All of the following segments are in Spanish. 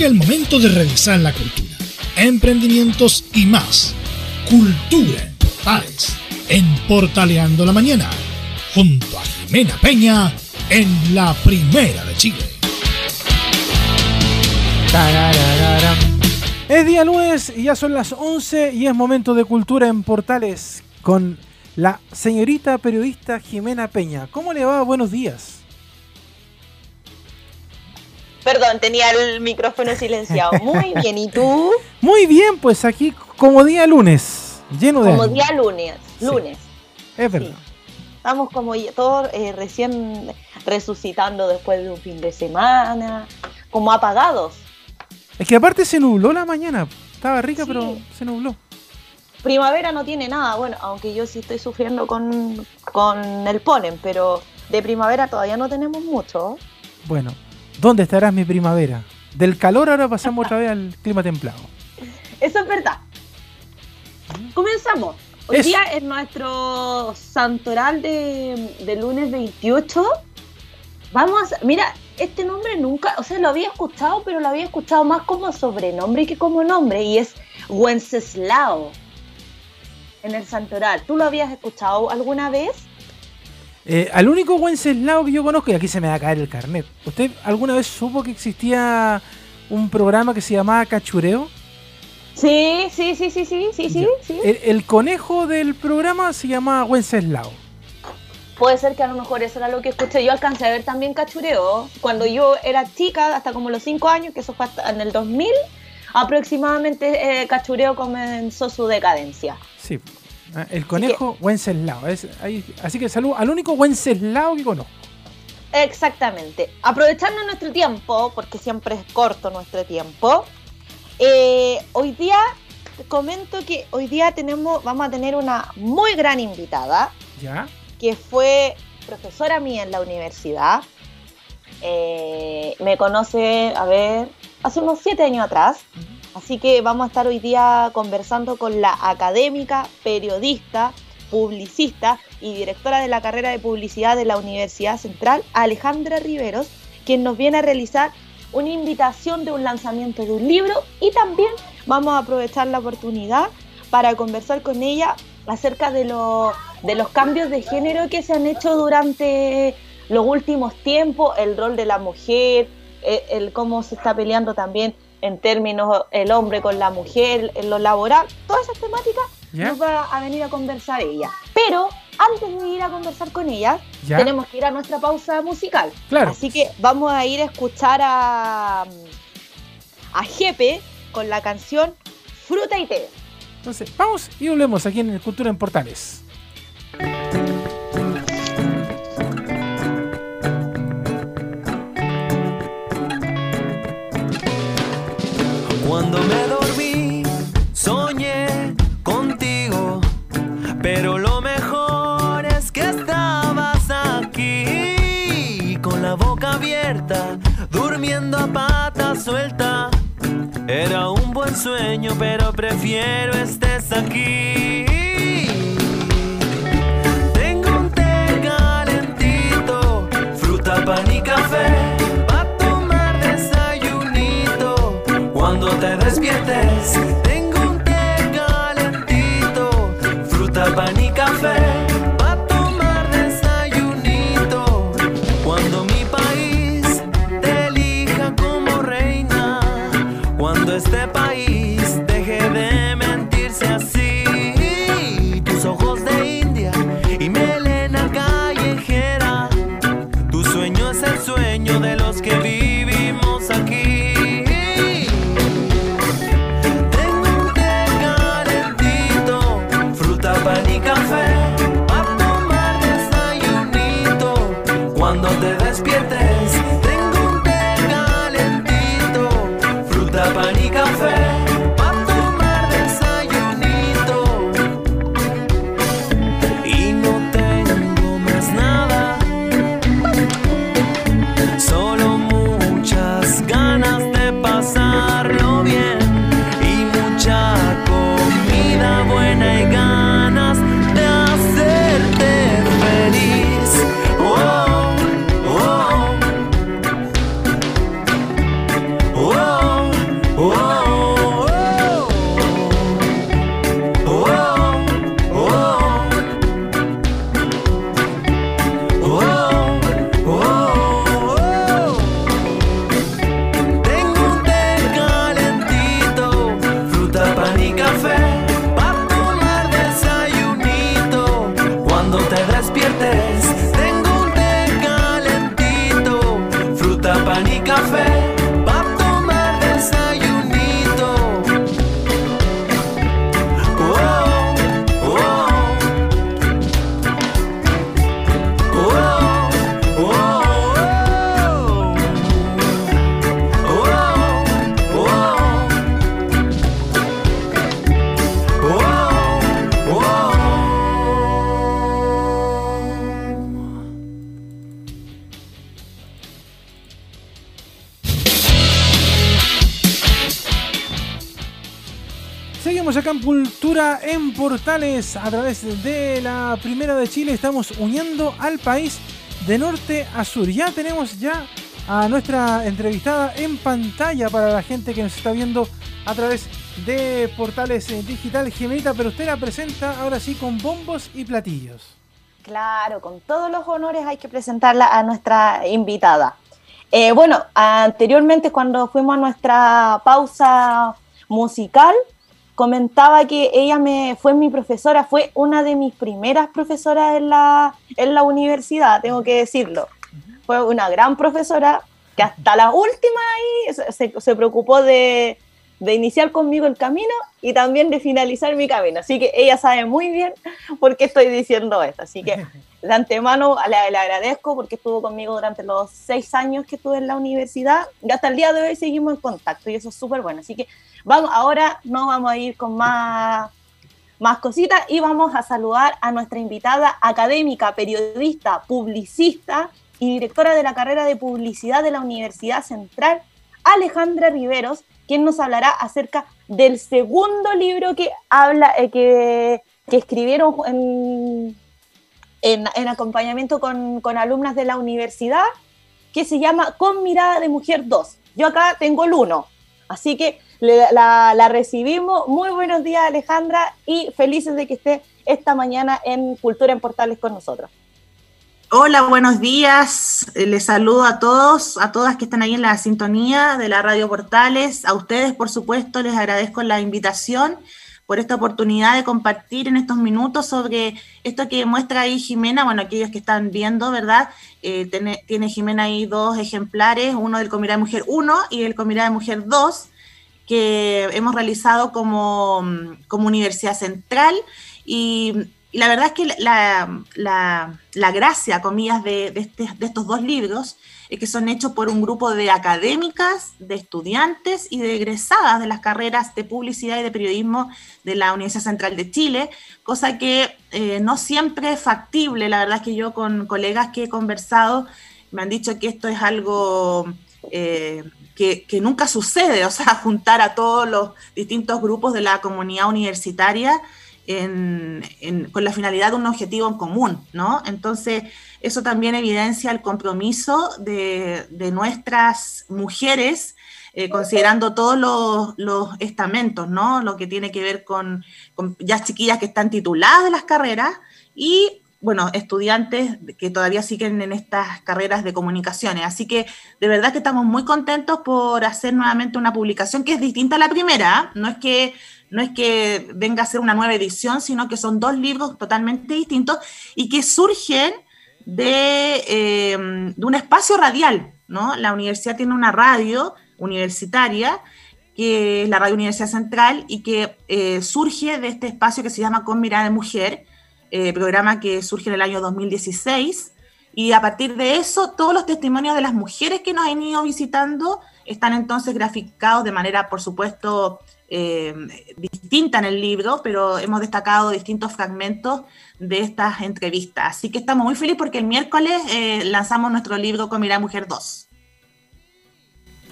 Llega el momento de revisar la cultura, emprendimientos y más. Cultura en Portales, en Portaleando la Mañana, junto a Jimena Peña en la Primera de Chile. Es día lunes y ya son las 11 y es momento de cultura en Portales con la señorita periodista Jimena Peña. ¿Cómo le va? Buenos días. Perdón, tenía el micrófono silenciado. Muy bien, ¿y tú? Muy bien, pues aquí como día lunes, lleno de... Como día lunes, lunes. Es verdad. Estamos como todos eh, recién resucitando después de un fin de semana, como apagados. Es que aparte se nubló la mañana. Estaba rica, pero se nubló. Primavera no tiene nada, bueno, aunque yo sí estoy sufriendo con, con el polen, pero de primavera todavía no tenemos mucho. Bueno, ¿Dónde estarás mi primavera? Del calor ahora pasamos otra vez al clima templado. Eso es verdad. Comenzamos. Hoy día es nuestro santoral de, lunes 28. Vamos, mira, este nombre nunca, o sea, lo había escuchado, pero lo había escuchado más como sobrenombre que como nombre, y es Wenceslao en el santoral. ¿Tú lo habías escuchado alguna vez? Eh, al único Wenceslao que yo conozco, y aquí se me va a caer el carnet. ¿Usted alguna vez supo que existía un programa que se llamaba Cachureo? Sí, sí, sí, sí, sí, sí, sí. El, conejo del programa se llama Wenceslao. Puede ser que a lo mejor eso era lo que escuché. Yo alcancé a ver también Cachureo cuando yo era chica, hasta como los 5 años, que eso fue hasta en el 2000, aproximadamente eh, Cachureo comenzó su decadencia. Sí, Ah, el conejo Wenceslao. así que salud al único Wenceslao que conozco. Exactamente. Aprovechando nuestro tiempo, porque siempre es corto nuestro tiempo, eh, hoy día te comento que hoy día tenemos, vamos a tener una muy gran invitada. ¿Ya? Que fue profesora mía en la universidad. Eh, me conoce, a ver, hace unos siete años atrás. Así que vamos a estar hoy día conversando con la académica, periodista, publicista y directora de la carrera de publicidad de la Universidad Central, Alejandra Riveros, quien nos viene a realizar una invitación de un lanzamiento de un libro. Y también vamos a aprovechar la oportunidad para conversar con ella acerca de, los cambios de género que se han hecho durante los últimos tiempos, el rol de la mujer, el, el cómo se está peleando también en términos el hombre con la mujer, en lo laboral, todas esas temáticas nos va a venir a conversar ella. Pero antes de ir a conversar con ella, tenemos que ir a nuestra pausa musical. Claro. Así que vamos a ir a escuchar a, a Jepe con la canción Fruta y Té. Entonces, vamos y volvemos aquí en Cultura en Portales. Era un buen sueño, pero prefiero estés aquí. En Portales a través de la Primera de Chile. Estamos uniendo al país de norte a sur. Ya tenemos ya a nuestra entrevistada en pantalla para la gente que nos está viendo a través de Portales eh, Digital. Jimenita, pero usted la presenta ahora sí con bombos y platillos. Claro, con todos los honores hay que presentarla a nuestra invitada. Eh, bueno, anteriormente cuando fuimos a nuestra pausa musical, comentaba que ella me fue mi profesora, fue una de mis primeras profesoras en la, en la universidad, tengo que decirlo. Fue una gran profesora que hasta la última ahí se, se- preocupó de, de iniciar conmigo el camino y también de finalizar mi camino. Así que ella sabe muy bien por qué estoy diciendo esto. Así que de antemano le, agradezco porque estuvo conmigo durante los seis años que estuve en la universidad y hasta el día de hoy seguimos en contacto y eso es súper bueno. Así que vamos, ahora nos vamos a ir con más, más cositas y vamos a saludar a nuestra invitada académica, periodista, publicista y directora de la carrera de publicidad de la Universidad Central, Alejandra Riveros, quien nos hablará acerca del segundo libro que habla, eh, que, que escribieron en, en, en acompañamiento con, con alumnas de la universidad, que se llama Con mirada de mujer 2. Yo acá tengo el 1, así que la, la recibimos. Muy buenos días Alejandra y felices de que esté esta mañana en Cultura en Portales con nosotros. Hola, buenos días. Eh, Les saludo a todos, a todas que están ahí en la sintonía de la Radio Portales. A ustedes, por supuesto, les agradezco la invitación por esta oportunidad de compartir en estos minutos sobre esto que muestra ahí Jimena. Bueno, aquellos que están viendo, ¿verdad? Eh, tiene, Jimena ahí dos ejemplares, uno del Comirá de Mujer 1 y el Comirá de Mujer 2, que hemos realizado como, como Universidad Central. Y, la verdad es que la, la, gracia, comillas, de, de, este, estos dos libros que son hechos por un grupo de académicas, de estudiantes y de egresadas de las carreras de publicidad y de periodismo de la Universidad Central de Chile, cosa que eh, no siempre es factible. La verdad es que yo con colegas que he conversado me han dicho que esto es algo... Eh, que, nunca sucede, o sea, juntar a todos los distintos grupos de la comunidad universitaria con la finalidad de un objetivo en común, ¿no? Entonces, eso también evidencia el compromiso de, de nuestras mujeres, eh, considerando todos los, los, estamentos, ¿no? Lo que tiene que ver con, ya chiquillas que están tituladas de las carreras y bueno, estudiantes que todavía siguen en estas carreras de comunicaciones. Así que de verdad que estamos muy contentos por hacer nuevamente una publicación que es distinta a la primera. No es que, no es que venga a ser una nueva edición, sino que son dos libros totalmente distintos y que surgen de, eh, de un espacio radial. ¿no? La universidad tiene una radio universitaria que es la Radio Universidad Central y que eh, surge de este espacio que se llama Con Mirada de Mujer, eh, programa que surge en el año 2016. Y a partir de eso, todos los testimonios de las mujeres que nos han ido visitando están entonces graficados de manera, por supuesto, eh, distinta en el libro, pero hemos destacado distintos fragmentos de estas entrevistas. Así que estamos muy felices porque el miércoles eh, lanzamos nuestro libro Con Mirada Mujer 2.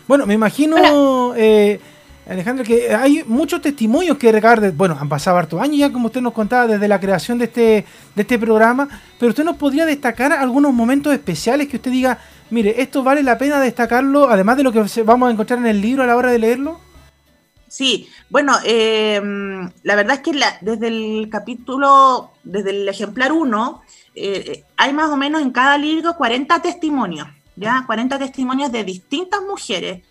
Bueno, me imagino, eh, Alejandro, que hay muchos testimonios que recabar. De, bueno, han pasado hartos años ya, como usted nos contaba, desde la creación de este, de este programa, pero usted nos podría destacar algunos momentos especiales que usted diga, mire, esto vale la pena destacarlo, además de lo que vamos a encontrar en el libro a la hora de leerlo. Sí, bueno, eh, la verdad es que desde el capítulo, desde el ejemplar 1, eh, hay más o menos en cada libro 40 testimonios. ¿ya? 40 testimonios de distintas mujeres,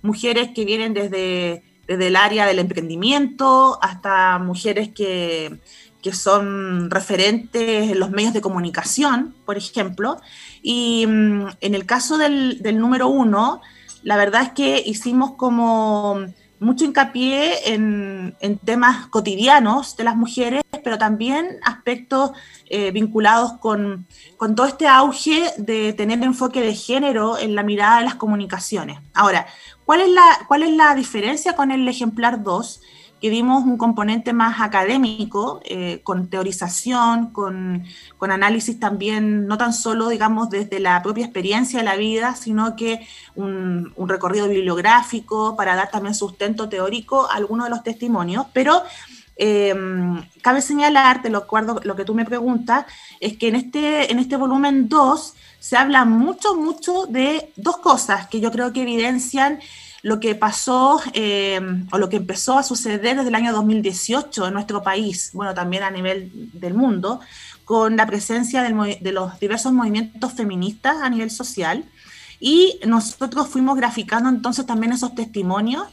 mujeres que vienen desde, desde el área del emprendimiento hasta mujeres que, que son referentes en los medios de comunicación, por ejemplo. Y mm, en el caso del, del número uno, la verdad es que hicimos como mucho hincapié en, temas cotidianos de las mujeres, pero también aspectos eh, vinculados con, todo este auge de tener enfoque de género en la mirada de las comunicaciones. Ahora, ¿cuál es la, cuál es la diferencia con el ejemplar 2? Que dimos un componente más académico, eh, con teorización, con, análisis también, no tan solo, digamos, desde la propia experiencia de la vida, sino que un, recorrido bibliográfico para dar también sustento teórico a algunos de los testimonios, pero... Eh, cabe señalar, lo acuerdo, lo que tú me preguntas, es que en este, en este volumen 2 se habla mucho, mucho de dos cosas que yo creo que evidencian lo que pasó eh, o lo que empezó a suceder desde el año 2018 en nuestro país, bueno, también a nivel del mundo, con la presencia de los diversos movimientos feministas a nivel social. Y nosotros fuimos graficando entonces también esos testimonios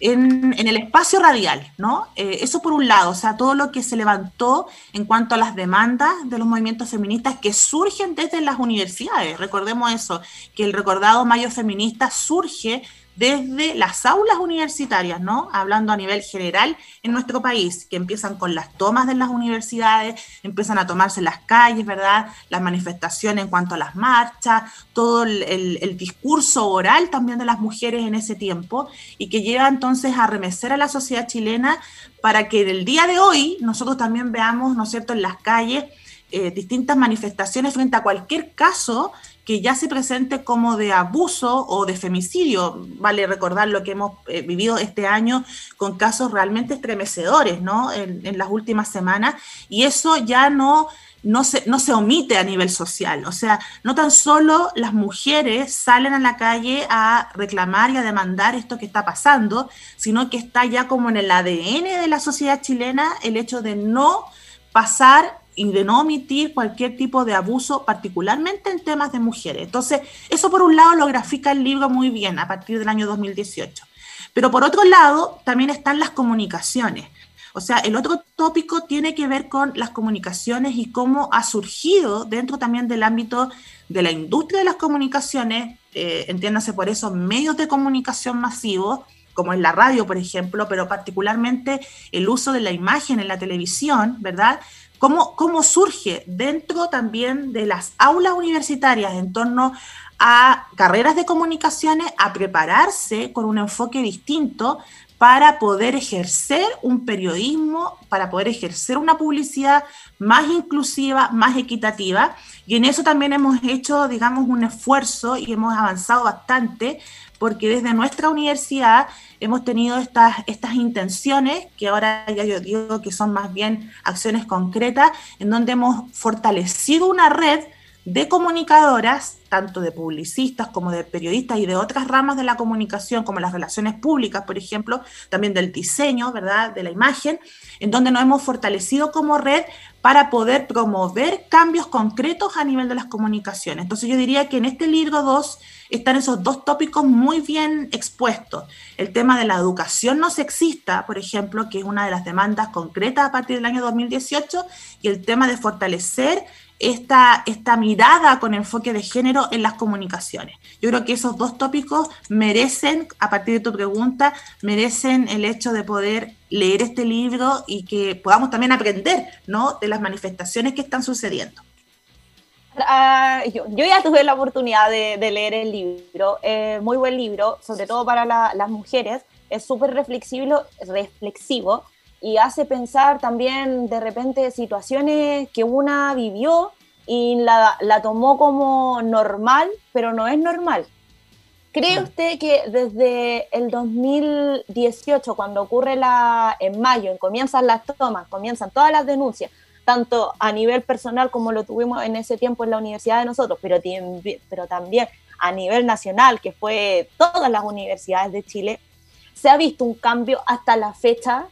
en, el espacio radial, ¿no? Eh, eso por un lado, o sea, todo lo que se levantó en cuanto a las demandas de los movimientos feministas que surgen desde las universidades. Recordemos eso, que el recordado Mayo Feminista surge desde las aulas universitarias, ¿no? Hablando a nivel general en nuestro país, que empiezan con las tomas de las universidades, empiezan a tomarse las calles, ¿verdad? Las manifestaciones en cuanto a las marchas, todo el, discurso oral también de las mujeres en ese tiempo, y que lleva entonces a remecer a la sociedad chilena para que el día de hoy nosotros también veamos, ¿no es cierto?, en las calles eh, distintas manifestaciones frente a cualquier caso que ya se presente como de abuso o de femicidio. Vale recordar lo que hemos eh, vivido este año con casos realmente estremecedores, ¿no? En, las últimas semanas. Y eso ya no, no, se, no se omite a nivel social. O sea, no tan solo las mujeres salen a la calle a reclamar y a demandar esto que está pasando, sino que está ya como en el ADN de la sociedad chilena el hecho de no pasar y de no omitir cualquier tipo de abuso, particularmente en temas de mujeres. Entonces, eso por un lado lo grafica el libro muy bien a partir del año 2018. Pero por otro lado, también están las comunicaciones. O sea, el otro tópico tiene que ver con las comunicaciones y cómo ha surgido dentro también del ámbito de la industria de las comunicaciones, eh, entiéndase por eso, medios de comunicación masivos, como es la radio, por ejemplo, pero particularmente el uso de la imagen en la televisión, ¿verdad? Cómo, surge dentro también de las aulas universitarias en torno a carreras de comunicaciones, a prepararse con un enfoque distinto para poder ejercer un periodismo, para poder ejercer una publicidad más inclusiva, más equitativa. Y en eso también hemos hecho, digamos, un esfuerzo y hemos avanzado bastante porque desde nuestra universidad hemos tenido estas, estas intenciones, que ahora ya yo digo que son más bien acciones concretas, en donde hemos fortalecido una red de comunicadoras, tanto de publicistas como de periodistas y de otras ramas de la comunicación, como las relaciones públicas, por ejemplo, también del diseño, ¿verdad?, de la imagen, en donde nos hemos fortalecido como red para poder promover cambios concretos a nivel de las comunicaciones. Entonces yo diría que en este libro 2 están esos dos tópicos muy bien expuestos. El tema de la educación no sexista, por ejemplo, que es una de las demandas concretas a partir del año 2018, y el tema de fortalecer esta, esta mirada con enfoque de género en las comunicaciones. Yo creo que esos dos tópicos merecen, a partir de tu pregunta, merecen el hecho de poder leer este libro y que podamos también aprender ¿no? de las manifestaciones que están sucediendo. Ah, yo, ya tuve la oportunidad de, leer el libro, eh, muy buen libro, sobre todo para las mujeres, es súper reflexivo, reflexivo y hace pensar también de repente situaciones que una vivió y la, la tomó como normal, pero no es normal. ¿Cree usted que desde el 2018, cuando ocurre la, en mayo, comienzan las tomas, comienzan todas las denuncias, tanto a nivel personal como lo tuvimos en ese tiempo en la universidad de nosotros, pero, pero también a nivel nacional, que fue todas las universidades de Chile, ¿se ha visto un cambio hasta la fecha?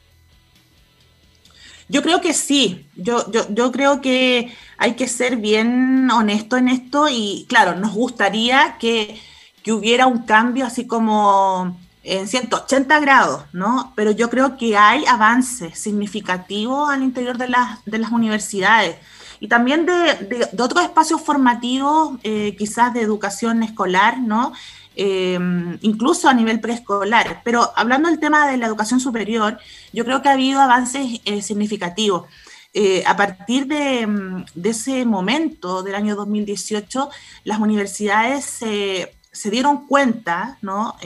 Yo creo que sí, yo, yo, yo creo que hay que ser bien honesto en esto y claro, nos gustaría que, que hubiera un cambio así como en 180 grados, ¿no? Pero yo creo que hay avances significativos al interior de las, de las universidades y también de, de, otros espacios formativos, eh, quizás de educación escolar, ¿no? Eh, incluso a nivel preescolar. Pero hablando del tema de la educación superior, yo creo que ha habido avances eh, significativos. Eh, a partir de, de, ese momento, del año 2018, las universidades se dieron cuenta, ¿no?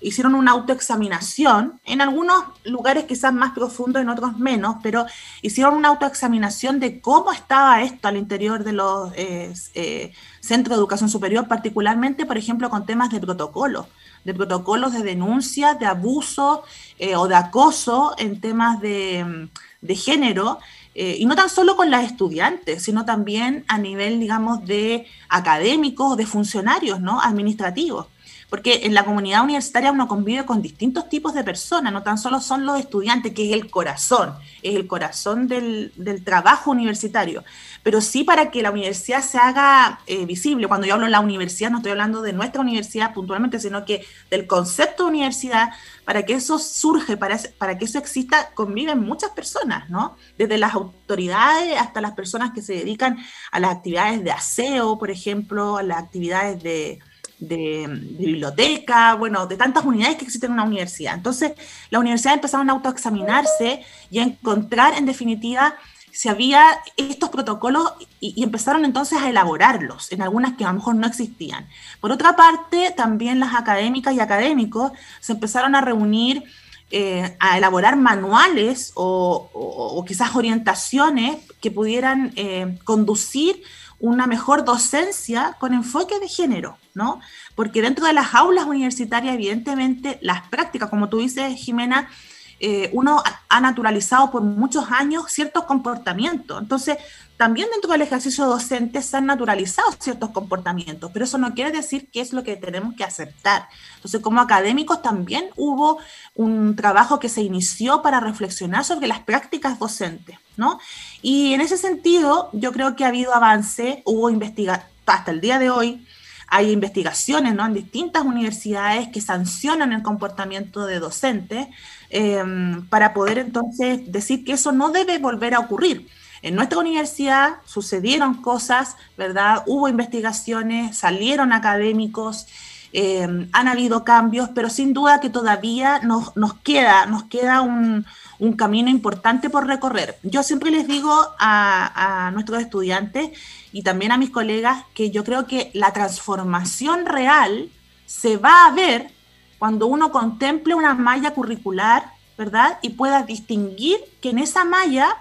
Hicieron una autoexaminación, en algunos lugares quizás más profundos, en otros menos, pero hicieron una autoexaminación de cómo estaba esto al interior de los eh, eh, centros de educación superior, particularmente, por ejemplo, con temas de protocolo, de protocolos de denuncia, de abuso eh, o de acoso en temas de, de género. y no tan solo con las estudiantes, sino también a nivel, digamos, de académicos, de funcionarios, ¿no? Administrativos porque en la comunidad universitaria uno convive con distintos tipos de personas, no tan solo son los estudiantes, que es el corazón, es el corazón del, trabajo universitario, pero sí para que la universidad se haga eh, visible. Cuando yo hablo de la universidad, no estoy hablando de nuestra universidad puntualmente, sino que del concepto de universidad, para que eso surge, para, para que eso exista, conviven muchas personas, ¿no? Desde las autoridades hasta las personas que se dedican a las actividades de aseo, por ejemplo, a las actividades de de, biblioteca, bueno, de tantas unidades que existen en una universidad. Entonces, la universidad empezaron a autoexaminarse y a encontrar, en definitiva, si había estos protocolos y, empezaron entonces a elaborarlos, en algunas que a lo mejor no existían. Por otra parte, también las académicas y académicos se empezaron a reunir eh, a elaborar manuales o, quizás orientaciones que pudieran eh, conducir una mejor docencia con enfoque de género, ¿no? Porque dentro de las aulas universitarias, evidentemente, las prácticas, como tú dices, Jimena, eh, uno ha naturalizado por muchos años ciertos comportamientos. Entonces, también dentro del ejercicio docente se han naturalizado ciertos comportamientos, pero eso no quiere decir que es lo que tenemos que aceptar. Entonces, como académicos también hubo un trabajo que se inició para reflexionar sobre las prácticas docentes, ¿no? Y en ese sentido, yo creo que ha habido avance, hubo investigación, hasta el día de hoy, hay investigaciones en distintas universidades que sancionan el comportamiento de docentes em, para poder entonces decir que eso no debe volver a ocurrir. En nuestra universidad sucedieron cosas, ¿verdad? Hubo investigaciones, salieron académicos, em, han habido cambios, pero sin duda que todavía nos, nos queda, nos queda un, un, camino importante por recorrer. Yo siempre les digo a, a nuestros estudiantes y también a mis colegas que yo creo que la transformación real se va a ver cuando uno contemple una malla curricular, ¿verdad? Y pueda distinguir que en esa malla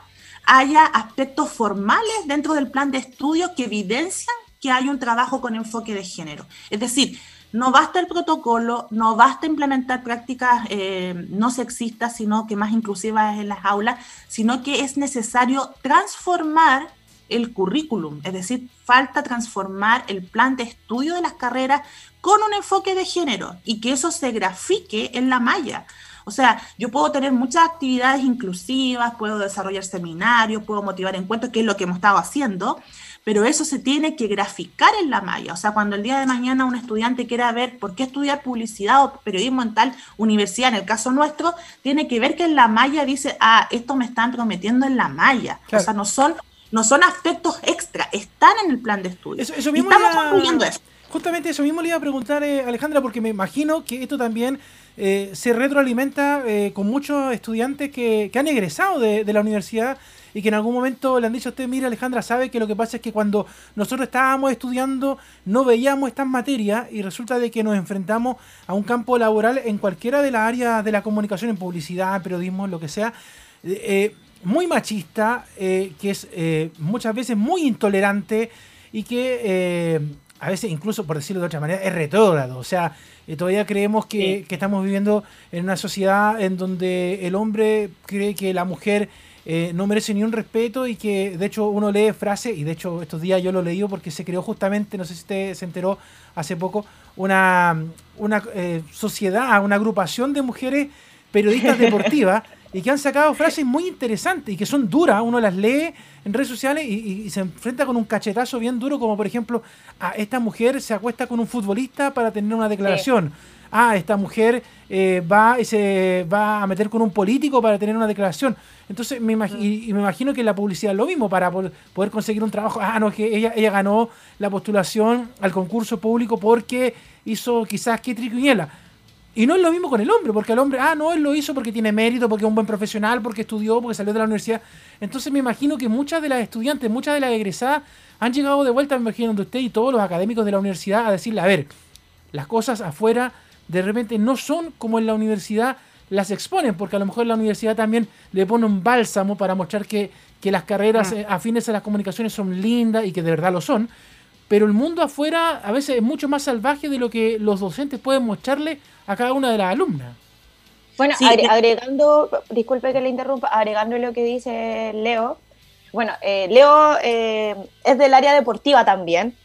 haya aspectos formales dentro del plan de estudio que evidencian que hay un trabajo con enfoque de género. Es decir, no basta el protocolo, no basta implementar prácticas eh, no sexistas, sino que más inclusivas en las aulas, sino que es necesario transformar el currículum, es decir, falta transformar el plan de estudio de las carreras con un enfoque de género y que eso se grafique en la malla. O sea, yo puedo tener muchas actividades inclusivas, puedo desarrollar seminarios, puedo motivar encuentros, que es lo que hemos estado haciendo, pero eso se tiene que graficar en la malla. O sea, cuando el día de mañana un estudiante quiera ver por qué estudiar publicidad o periodismo en tal universidad, en el caso nuestro, tiene que ver que en la malla dice, ah, esto me están prometiendo en la malla. O sea, no son, no son aspectos extra, están en el plan de estudio. Eso, mismo estamos concluyendo eso. Justamente eso mismo le iba a preguntar, eh, Alejandra, porque me imagino que esto también eh, se retroalimenta eh, con muchos estudiantes que, han egresado de, la universidad y que en algún momento le han dicho a usted, mira Alejandra, sabe que lo que pasa es que cuando nosotros estábamos estudiando no veíamos estas materias y resulta de que nos enfrentamos a un campo laboral en cualquiera de las áreas de la comunicación, en publicidad, periodismo, lo que sea, eh, muy machista, que es muchas veces muy intolerante y que a veces incluso, por decirlo de otra manera, es retrógrado. O sea, eh, todavía creemos que, estamos viviendo en una sociedad en donde el hombre cree que la mujer eh, no merece ni un respeto y que de hecho uno lee frases, y de hecho estos días yo lo he leído porque se creó justamente, no sé si usted se enteró hace poco, una, una eh, sociedad, una agrupación de mujeres periodistas deportivas y que han sacado frases muy interesantes y que son duras, uno las lee en redes sociales y, se enfrenta con un cachetazo bien duro, como por ejemplo, a esta mujer se acuesta con un futbolista para tener una declaración. Ah, esta mujer eh, va y se va a meter con un político para tener una declaración. Entonces, me imagino, y, me imagino que la publicidad es lo mismo para poder conseguir un trabajo. Ah, no, es que ella, ella ganó la postulación al concurso público porque hizo quizás que triquiñela y no es lo mismo con el hombre, porque el hombre, ah, no, él lo hizo porque tiene mérito, porque es un buen profesional, porque estudió, porque salió de la universidad. Entonces me imagino que muchas de las estudiantes, muchas de las egresadas han llegado de vuelta, me imagino, de usted y todos los académicos de la universidad a decirle, a ver, las cosas afuera de repente no son como en la universidad las exponen, porque a lo mejor en la universidad también le pone un bálsamo para mostrar que, que las carreras mm. eh, afines a las comunicaciones son lindas y que de verdad lo son, pero el mundo afuera a veces es mucho más salvaje de lo que los docentes pueden mostrarle a cada una de las alumnas. Bueno, agregando, disculpe que le interrumpa, agregando lo que dice Leo, bueno, eh, Leo eh, es del área deportiva también,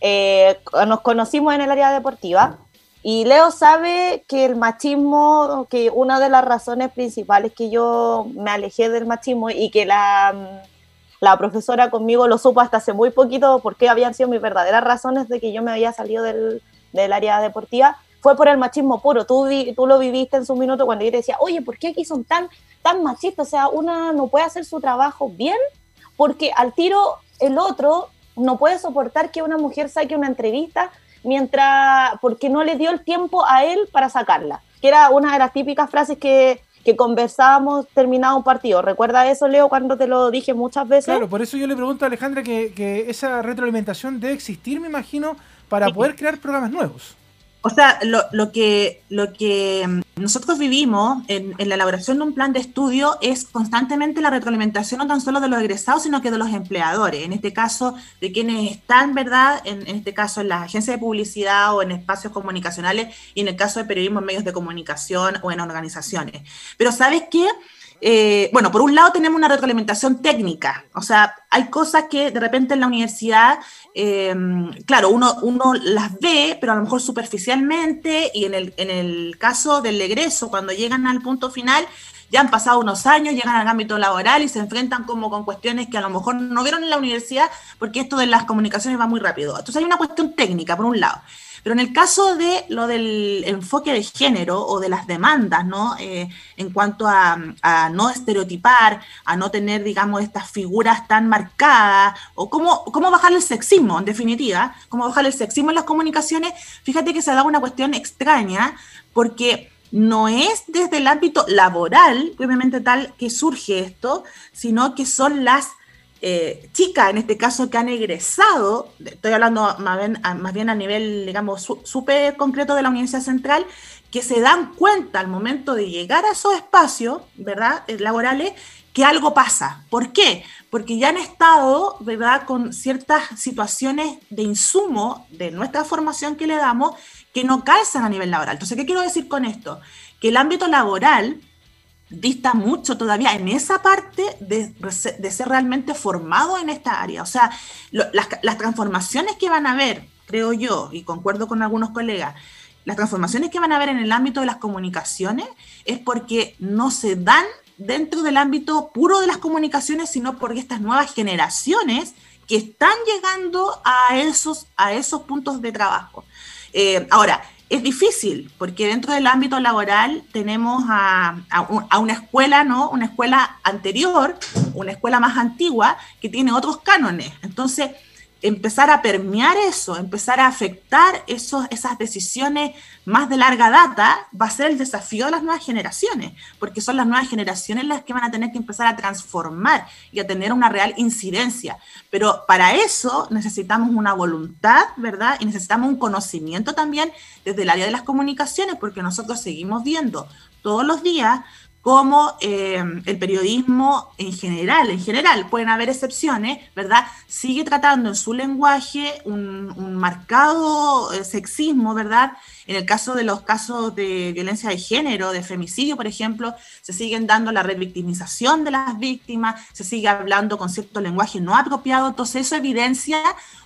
eh, nos conocimos en el área deportiva y Leo sabe que el machismo, que una de las razones principales que yo me alejé del machismo y que la la profesora conmigo lo supo hasta hace muy poquito porque habían sido mis verdaderas razones de que yo me había salido del, área deportiva. Fue por el machismo puro. Tú, tú lo viviste en su minuto cuando yo te decía, oye, ¿por qué aquí son tan, tan machistas? O sea, una no puede hacer su trabajo bien porque al tiro el otro no puede soportar que una mujer saque una entrevista mientras, porque no le dio el tiempo a él para sacarla. Que era una de las típicas frases que, que conversábamos terminado un partido. ¿Recuerda eso, Leo, cuando te lo dije muchas veces? Claro, por eso yo le pregunto a Alejandra que, esa retroalimentación debe existir, me imagino, para poder crear programas nuevos. O sea, lo, lo, que, lo que mm, nosotros vivimos en, la elaboración de un plan de estudio es constantemente la retroalimentación no tan solo de los egresados, sino que de los empleadores. En este caso, de quienes están, ¿verdad? En, en este caso, en las agencias de publicidad o en espacios comunicacionales y en el caso de periodismo en medios de comunicación o en organizaciones. Pero ¿sabes qué? Eh, bueno, por un lado tenemos una retroalimentación técnica, o sea, hay cosas que de repente en la universidad, em, claro, uno, uno las ve, pero a lo mejor superficialmente, y en el, en el caso del egreso, cuando llegan al punto final, ya han pasado unos años, llegan al ámbito laboral y se enfrentan como con cuestiones que a lo mejor no vieron en la universidad, porque esto de las comunicaciones va muy rápido. Entonces hay una cuestión técnica, por un lado. Pero en el caso de lo del enfoque de género o de las demandas, ¿no? Eh, en cuanto a, no estereotipar, a no tener, digamos, estas figuras tan marcadas, o cómo, cómo bajar el sexismo, en definitiva, cómo bajar el sexismo en las comunicaciones, fíjate que se da una cuestión extraña, porque no es desde el ámbito laboral, obviamente tal, que surge esto, sino que son las eh, chicas, en este caso, que han egresado, estoy hablando más bien a, más bien a nivel, digamos, súper concreto de la Universidad Central, que se dan cuenta al momento de llegar a esos espacios, ¿verdad?, eh, laborales, que algo pasa. ¿Por qué? Porque ya han estado, ¿verdad?, con ciertas situaciones de insumo de nuestra formación que le damos que no calzan a nivel laboral. Entonces, ¿qué quiero decir con esto? Que el ámbito laboral dista mucho todavía en esa parte de, ser realmente formado en esta área. O sea, las, transformaciones que van a haber, creo yo, y concuerdo con algunos colegas, las transformaciones que van a haber en el ámbito de las comunicaciones es porque no se dan dentro del ámbito puro de las comunicaciones, sino porque estas nuevas generaciones que están llegando a esos, a esos puntos de trabajo. Eh, ahora, es difícil, porque dentro del ámbito laboral tenemos a, una escuela, ¿no? Una escuela anterior, una escuela más antigua, que tiene otros cánones. Entonces, empezar a permear eso, empezar a afectar esos, esas decisiones más de larga data, va a ser el desafío de las nuevas generaciones, porque son las nuevas generaciones las que van a tener que empezar a transformar y a tener una real incidencia. Pero para eso necesitamos una voluntad, ¿verdad? Y necesitamos un conocimiento también desde el área de las comunicaciones, porque nosotros seguimos viendo todos los días como eh, el periodismo en general, en general, pueden haber excepciones, ¿verdad? Sigue tratando en su lenguaje un, marcado eh, sexismo, ¿verdad? En el caso de los casos de violencia de género, de femicidio, por ejemplo, se siguen dando la revictimización de las víctimas, se sigue hablando con cierto lenguaje no apropiado, entonces eso evidencia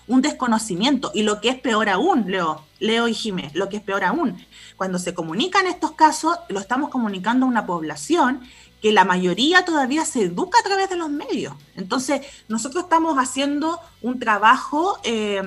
un desconocimiento. Y lo que es peor aún, Leo, Leo y Jiménez, lo que es peor aún, cuando se comunican estos casos, lo estamos comunicando a una población que la mayoría todavía se educa a través de los medios. Entonces, nosotros estamos haciendo un trabajo eh,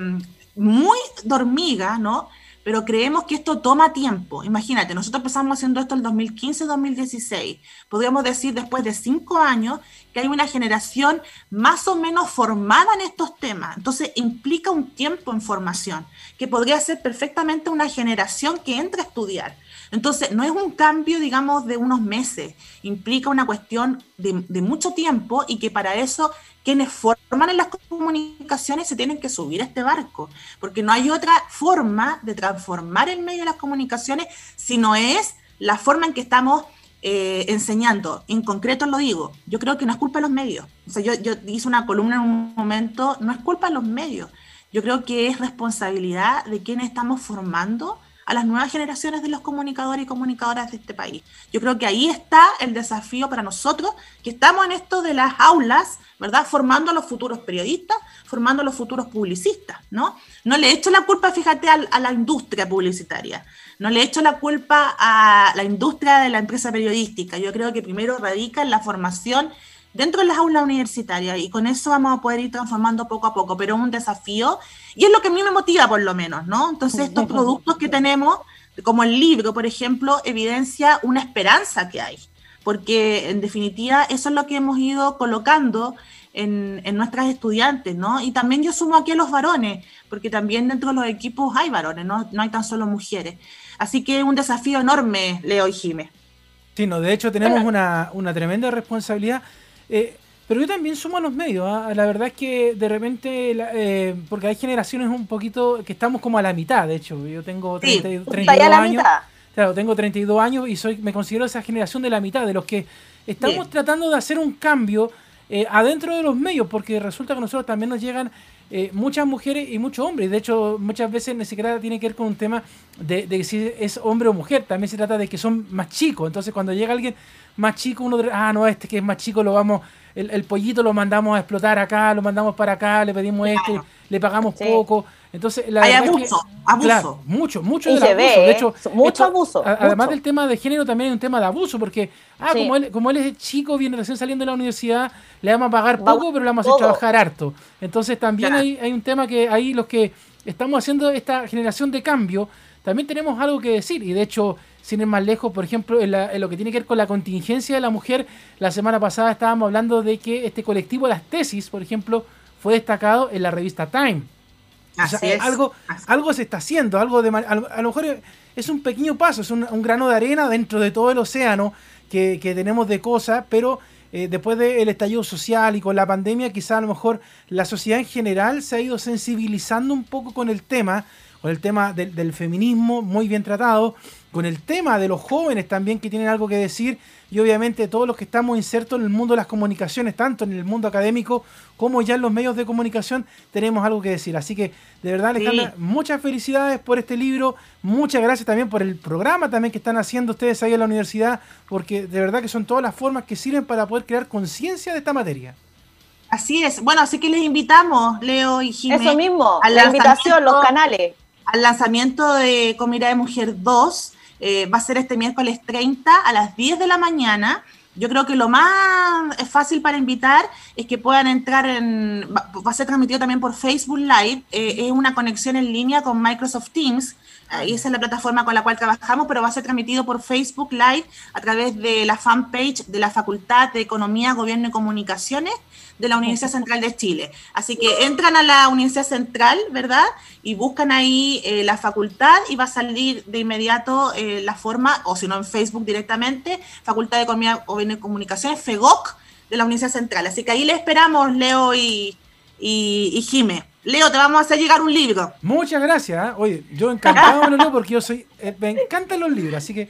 muy dormiga, ¿no? Pero creemos que esto toma tiempo. Imagínate, nosotros empezamos haciendo esto en 2015-2016. Podríamos decir después de cinco años que hay una generación más o menos formada en estos temas. Entonces implica un tiempo en formación, que podría ser perfectamente una generación que entra a estudiar. Entonces, no es un cambio, digamos, de unos meses, implica una cuestión de, mucho tiempo y que para eso quienes forman en las comunicaciones se tienen que subir a este barco, porque no hay otra forma de transformar el medio de las comunicaciones si no es la forma en que estamos eh, enseñando. En concreto lo digo, yo creo que no es culpa de los medios. O sea, yo hice una columna en un momento, no es culpa de los medios. Yo creo que es responsabilidad de quienes estamos formando a las nuevas generaciones de los comunicadores y comunicadoras de este país. Yo creo que ahí está el desafío para nosotros, que estamos en esto de las aulas, ¿verdad? Formando a los futuros periodistas, formando a los futuros publicistas, ¿no? No le echo la culpa, fíjate, a, la industria publicitaria, no le echo la culpa a la industria de la empresa periodística. Yo creo que primero radica en la formación dentro de las aulas universitarias y con eso vamos a poder ir transformando poco a poco, pero es un desafío y es lo que a mí me motiva por lo menos, ¿no? Entonces estos productos que tenemos, como el libro, por ejemplo, evidencia una esperanza que hay, porque en definitiva eso es lo que hemos ido colocando en, en, nuestras estudiantes, ¿no? Y también yo sumo aquí a los varones, porque también dentro de los equipos hay varones, no, no hay tan solo mujeres. Así que es un desafío enorme, Leo y Jime. Sí, no, de hecho tenemos una, una tremenda responsabilidad. Eh, pero yo también sumo a los medios. ¿ah? La verdad es que de repente, eh, porque hay generaciones un poquito que estamos como a la mitad, de hecho. Yo tengo 30, Sí, 32 a la años. mitad. Claro, tengo 32 años y soy me considero esa generación de la mitad, de los que estamos Bien. tratando de hacer un cambio eh, adentro de los medios, porque resulta que a nosotros también nos llegan eh, muchas mujeres y muchos hombres. De hecho, muchas veces ni siquiera tiene que ver con un tema de, de si es hombre o mujer, también se trata de que son más chicos. Entonces, cuando llega alguien más chico, uno dice, ah, no, este que es más chico lo vamos, el, el pollito lo mandamos a explotar acá, lo mandamos para acá, le pedimos este, Claro. le pagamos Sí. poco. Entonces, la Hay verdad es que- abuso, abuso. Claro, mucho, mucho Y del se abuso. ve, de ¿eh? hecho, Mucho abuso, a- además mucho. del tema de género, también hay un tema de abuso, porque, ah, Sí. como, él, como él es chico, viene recién saliendo de la universidad, le vamos a pagar Va- poco, pero le vamos a hacer todo. trabajar harto. Entonces, también Claro. hay, hay un tema que ahí los que estamos haciendo esta generación de cambio, también tenemos algo que decir. Y de hecho, sin ir más lejos, por ejemplo, en, la- en lo que tiene que ver con la contingencia de la mujer, la semana pasada estábamos hablando de que este colectivo, las tesis, por ejemplo, fue destacado en la revista Time. O sea, es. algo, Así- algo se está haciendo, algo de a, lo- a lo mejor es un pequeño paso, es un, un grano de arena dentro de todo el océano que, que tenemos de cosas, pero eh, después del estallido social y con la pandemia, quizá a lo mejor la sociedad en general se ha ido sensibilizando un poco con el tema, con el tema del, del feminismo muy bien tratado, con el tema de los jóvenes también que tienen algo que decir y obviamente todos los que estamos insertos en el mundo de las comunicaciones, tanto en el mundo académico como ya en los medios de comunicación, tenemos algo que decir. Así que de verdad Sí. Alejandra, muchas felicidades por este libro, muchas gracias también por el programa también que están haciendo ustedes ahí en la universidad, porque de verdad que son todas las formas que sirven para poder crear conciencia de esta materia. Así es. Bueno, así que les invitamos, Leo y Jimé, Eso mismo, al la invitación, los canales. Al lanzamiento de Comida de Mujer 2. eh, va a ser este miércoles 30 a las 10 de la mañana. Yo creo que lo más fácil para invitar es que puedan entrar en. Va, a ser transmitido también por Facebook Live. eh, es una conexión en línea con Microsoft Teams. Ahí esa es la plataforma con la cual trabajamos, pero va a ser transmitido por Facebook Live a través de la fanpage de la Facultad de Economía, Gobierno y Comunicaciones de la Universidad Central de Chile. Así que entran a la Universidad Central, ¿verdad? Y buscan ahí eh, la facultad y va a salir de inmediato eh, la forma, o si no en Facebook directamente, Facultad de Economía, Gobierno y Comunicaciones, FEGOC, de la Universidad Central. Así que ahí le esperamos, Leo y, y, y Jime. Leo, te vamos a hacer llegar un libro. Muchas gracias. ¿eh? Oye, yo encantado lo leo porque yo soy. eh, me encantan los libros, así que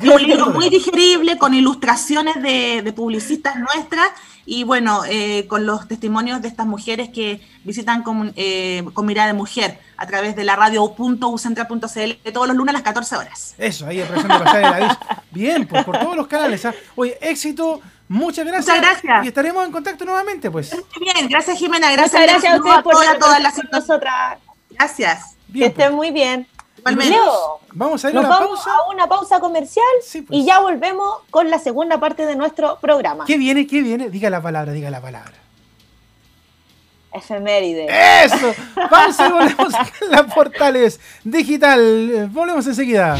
un libro muy digerible, con ilustraciones de, de publicistas nuestras y bueno, eh, con los testimonios de estas mujeres que visitan con, eh, con mirada de mujer a través de la radio.ucentra.cl todos los lunes a las 14 horas. Eso, ahí aprovechando de el aviso. Bien, pues por todos los canales. ¿ah? Oye, éxito, muchas gracias. Muchas gracias. Y estaremos en contacto nuevamente, pues. Bien, gracias Jimena, gracias, Muchas gracias a ustedes por todas, todas las nosotras. Gracias. Que Bien, estén pues. muy bien. Leo, Vamos a ir a nos la vamos pausa. a una pausa comercial Sí, pues. y ya volvemos con la segunda parte de nuestro programa. ¿Qué viene? ¿Qué viene? Diga la palabra, diga la palabra. Efeméride. ¡Eso! Pausa y volvemos a la Portales Digital. Volvemos enseguida.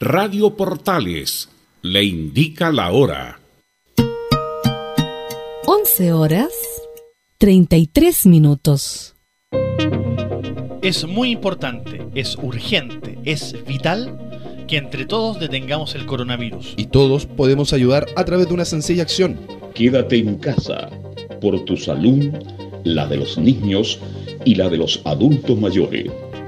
Radio Portales le indica la hora. 11 horas 33 minutos. Es muy importante, es urgente, es vital que entre todos detengamos el coronavirus. Y todos podemos ayudar a través de una sencilla acción. Quédate en casa por tu salud, la de los niños y la de los adultos mayores.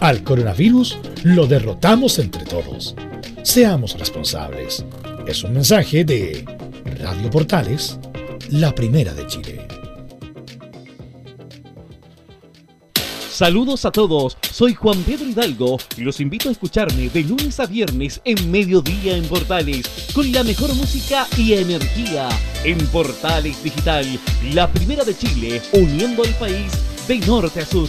al coronavirus lo derrotamos entre todos. Seamos responsables. Es un mensaje de Radio Portales, la primera de Chile. Saludos a todos, soy Juan Pedro Hidalgo y los invito a escucharme de lunes a viernes en mediodía en Portales con la mejor música y energía en Portales Digital, la primera de Chile, uniendo al país de norte a sur.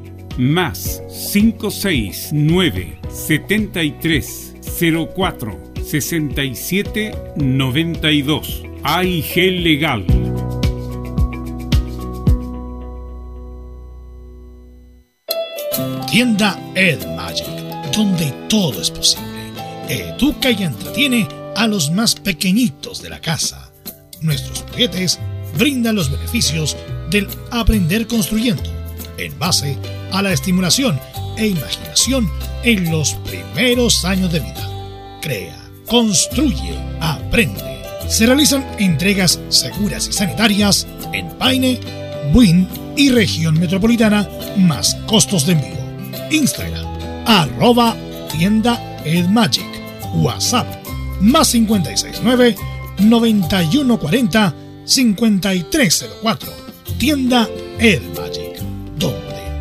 más 569 73 04 67 92 AIG Legal. Tienda Ed Magic, donde todo es posible. Educa y entretiene a los más pequeñitos de la casa. Nuestros juguetes brindan los beneficios del aprender construyendo, en base a la estimulación e imaginación en los primeros años de vida. Crea, construye, aprende. Se realizan entregas seguras y sanitarias en Paine, Buin y región metropolitana, más costos de envío. Instagram, arroba tienda Edmagic. WhatsApp, más 569 9140 5304. Tienda Edmagic,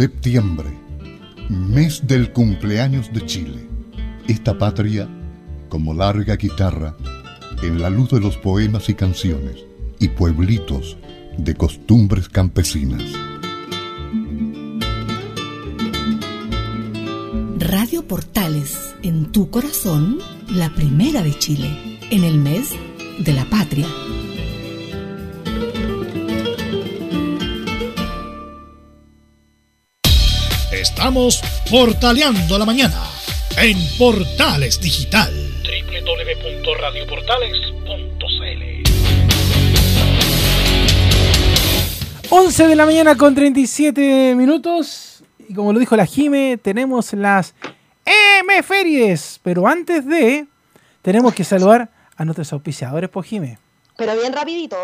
Septiembre, mes del cumpleaños de Chile. Esta patria, como larga guitarra, en la luz de los poemas y canciones, y pueblitos de costumbres campesinas. Radio Portales, en tu corazón, la primera de Chile, en el mes de la patria. Estamos portaleando la mañana en Portales Digital. www.radioportales.cl 11 de la mañana con 37 minutos. Y como lo dijo la Jime, tenemos las M Feries. Pero antes de, tenemos que saludar a nuestros auspiciadores, por Jime. Pero bien rapidito.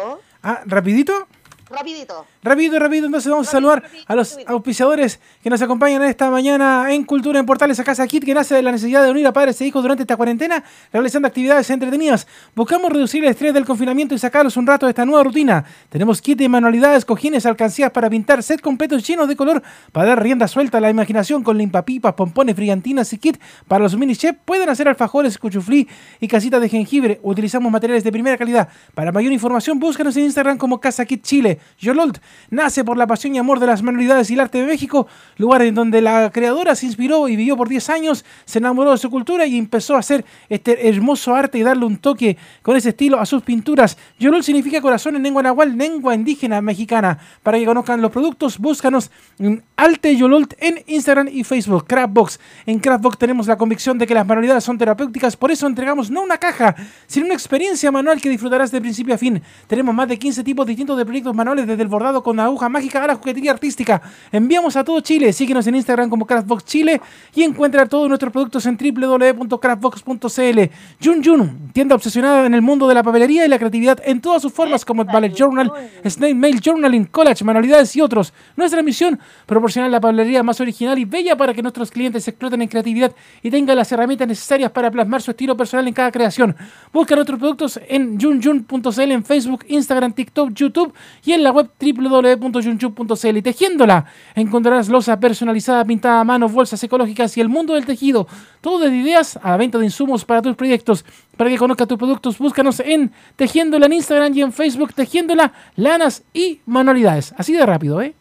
Ah, rapidito. Rapidito. Rápido, rápido, entonces vamos a saludar a los auspiciadores que nos acompañan esta mañana en Cultura en Portales a Casa Kit, que nace de la necesidad de unir a padres e hijos durante esta cuarentena, realizando actividades entretenidas. Buscamos reducir el estrés del confinamiento y sacarlos un rato de esta nueva rutina. Tenemos kit de manualidades, cojines, alcancías para pintar, set completos llenos de color para dar rienda suelta a la imaginación con limpapipas, pompones, brillantinas y kit para los mini chef. Pueden hacer alfajores, cuchuflí y casitas de jengibre. Utilizamos materiales de primera calidad. Para mayor información, búscanos en Instagram como Casa Kit Chile. Yololt nace por la pasión y amor de las manualidades y el arte de México, lugar en donde la creadora se inspiró y vivió por 10 años, se enamoró de su cultura y empezó a hacer este hermoso arte y darle un toque con ese estilo a sus pinturas. Yololt significa corazón en lengua nahual, lengua indígena mexicana. Para que conozcan los productos, búscanos en Alte Yololt en Instagram y Facebook. Craftbox. En Craftbox tenemos la convicción de que las manualidades son terapéuticas, por eso entregamos no una caja, sino una experiencia manual que disfrutarás de principio a fin. Tenemos más de 15 tipos distintos de proyectos manuales desde el bordado con aguja mágica a la juguetería artística. Enviamos a todo Chile. Síguenos en Instagram como Craftbox Chile y encuentra todos nuestros productos en www.craftbox.cl. Jun Jun, tienda obsesionada en el mundo de la papelería y la creatividad en todas sus formas como Ballet Journal, Snake Mail Journaling, Collage, manualidades y otros. Nuestra misión, proporcionar la papelería más original y bella para que nuestros clientes exploten en creatividad y tengan las herramientas necesarias para plasmar su estilo personal en cada creación. Busca nuestros productos en junjun.cl en Facebook, Instagram, TikTok, YouTube y en la web www.junchu.cl y tejiéndola encontrarás losa personalizada pintada a mano, bolsas ecológicas y el mundo del tejido. Todo de ideas a la venta de insumos para tus proyectos. Para que conozcas tus productos, búscanos en Tejiéndola en Instagram y en Facebook, Tejiéndola, Lanas y Manualidades. Así de rápido, ¿eh?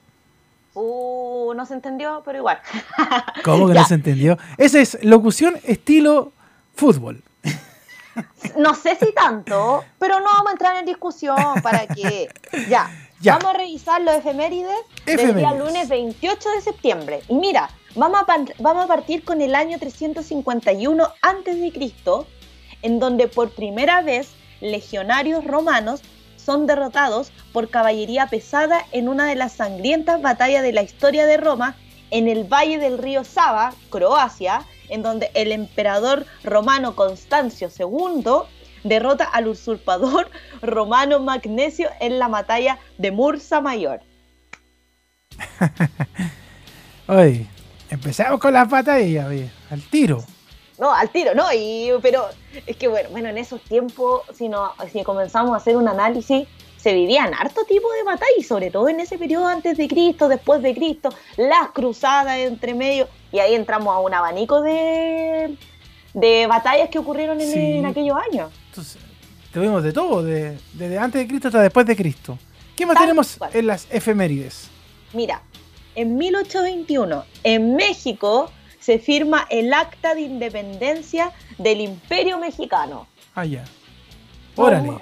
Uh, no se entendió, pero igual. ¿Cómo que Ya. no se entendió? Esa es locución estilo fútbol. No sé si tanto, pero no vamos a entrar en discusión para que. Ya. Ya. Vamos a revisar los efemérides, del día lunes 28 de septiembre. Y mira, vamos a, vamos a partir con el año 351 a.C., en donde por primera vez legionarios romanos son derrotados por caballería pesada en una de las sangrientas batallas de la historia de Roma en el valle del río Sava, Croacia, en donde el emperador romano Constancio II derrota al usurpador romano Magnesio en la batalla de Mursa Mayor. Oye, empezamos con las batallas, oye, al tiro. No, al tiro, ¿no? Y, pero es que bueno, bueno, en esos tiempos, si, no, si comenzamos a hacer un análisis, se vivían harto tipo de batallas, y sobre todo en ese periodo antes de Cristo, después de Cristo, las cruzadas entre medio, y ahí entramos a un abanico de, de batallas que ocurrieron en, Sí. en aquellos años. Tuvimos de todo, de- desde antes de Cristo hasta después de Cristo. ¿Qué más Tal tenemos cual. en las efemérides? Mira, en 1821, en México, se firma el Acta de Independencia del Imperio Mexicano. Ah, ya. Órale.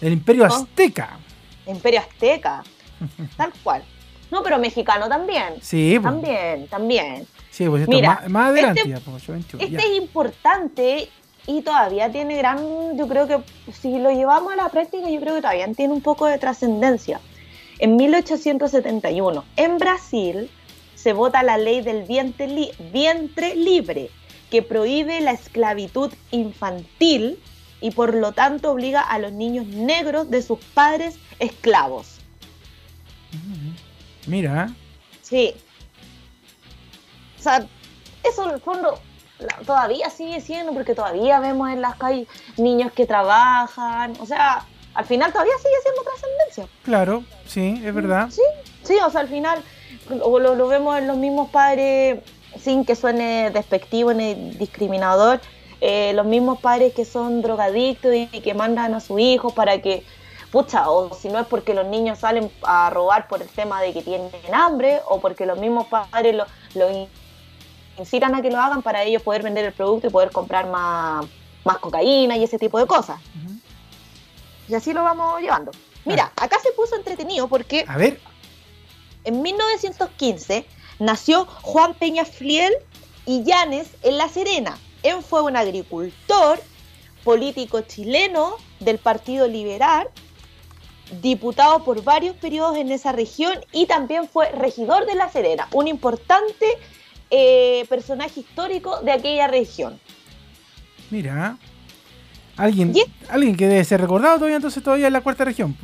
El Imperio Oh. Azteca. Imperio Azteca, tal cual. No, pero mexicano también. Sí, pues. También, también. Sí, pues esto Mira, más, más adelante este- ya, pues, 21, Este es importante y todavía tiene gran, yo creo que si lo llevamos a la práctica, yo creo que todavía tiene un poco de trascendencia. En 1871, en Brasil, se vota la ley del vientre, li- vientre libre, que prohíbe la esclavitud infantil y por lo tanto obliga a los niños negros de sus padres esclavos. Mira, Sí. O sea, eso en el fondo todavía sigue siendo, porque todavía vemos en las calles niños que trabajan. O sea, al final todavía sigue siendo trascendencia. claro, sí, es verdad. Sí, sí, o sea, al final lo, lo- vemos en los mismos padres, sin que suene despectivo ni discriminador, eh, los mismos padres que son drogadictos y, y que mandan a su hijo para que pucha, o si no es porque los niños salen a robar por el tema de que tienen hambre o porque los mismos padres lo, lo incitan a que lo hagan para ellos poder vender el producto y poder comprar más, más cocaína y ese tipo de cosas. Y así lo vamos llevando. Mira, acá se puso entretenido porque A ver, en 1915 nació Juan Peña Fliel y Llanes en La Serena. Él fue un agricultor, político chileno del Partido Liberal, diputado por varios periodos en esa región y también fue regidor de La Serena, un importante eh, personaje histórico de aquella región. mira. Alguien, alguien que debe ser recordado todavía, entonces todavía en la cuarta región.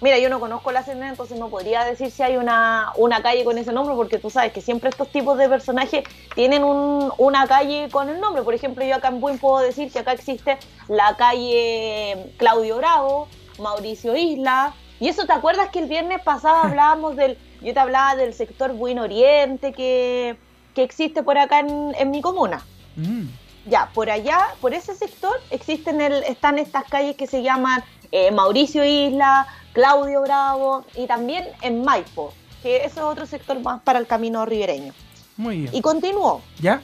Mira, yo no conozco la Serena, entonces no podría decir si hay una, una calle con ese nombre, porque tú sabes que siempre estos tipos de personajes tienen un- una calle con el nombre. Por ejemplo, yo acá en Buin puedo decir que acá existe la calle Claudio Bravo, Mauricio Isla. Y eso, ¿te acuerdas que el viernes pasado hablábamos del, yo te hablaba del sector Buin Oriente que, que existe por acá en, en mi comuna? Mm. Ya, por allá, por ese sector, existen el, están estas calles que se llaman eh, Mauricio Isla, Claudio Bravo y también en Maipo, que eso es otro sector más para el camino ribereño. Muy bien. Y continuó. ¿Ya?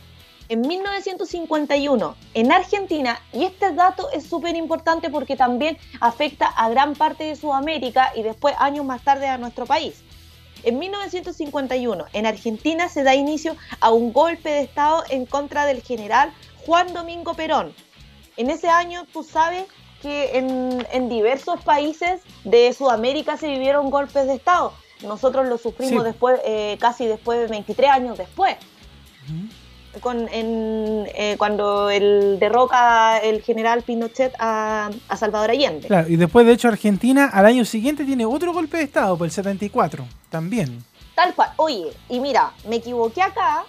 En 1951, en Argentina, y este dato es súper importante porque también afecta a gran parte de Sudamérica y después años más tarde a nuestro país. En 1951, en Argentina se da inicio a un golpe de Estado en contra del general Juan Domingo Perón. En ese año, tú sabes que en, en diversos países de Sudamérica se vivieron golpes de Estado. Nosotros lo sufrimos Sí. después, eh, casi después de 23 años después con, en, eh, cuando el derroca el general Pinochet a, a Salvador Allende. Claro, y después, de hecho, Argentina al año siguiente tiene otro golpe de Estado, por el 74, también. Tal cual. Oye, y mira, me equivoqué acá,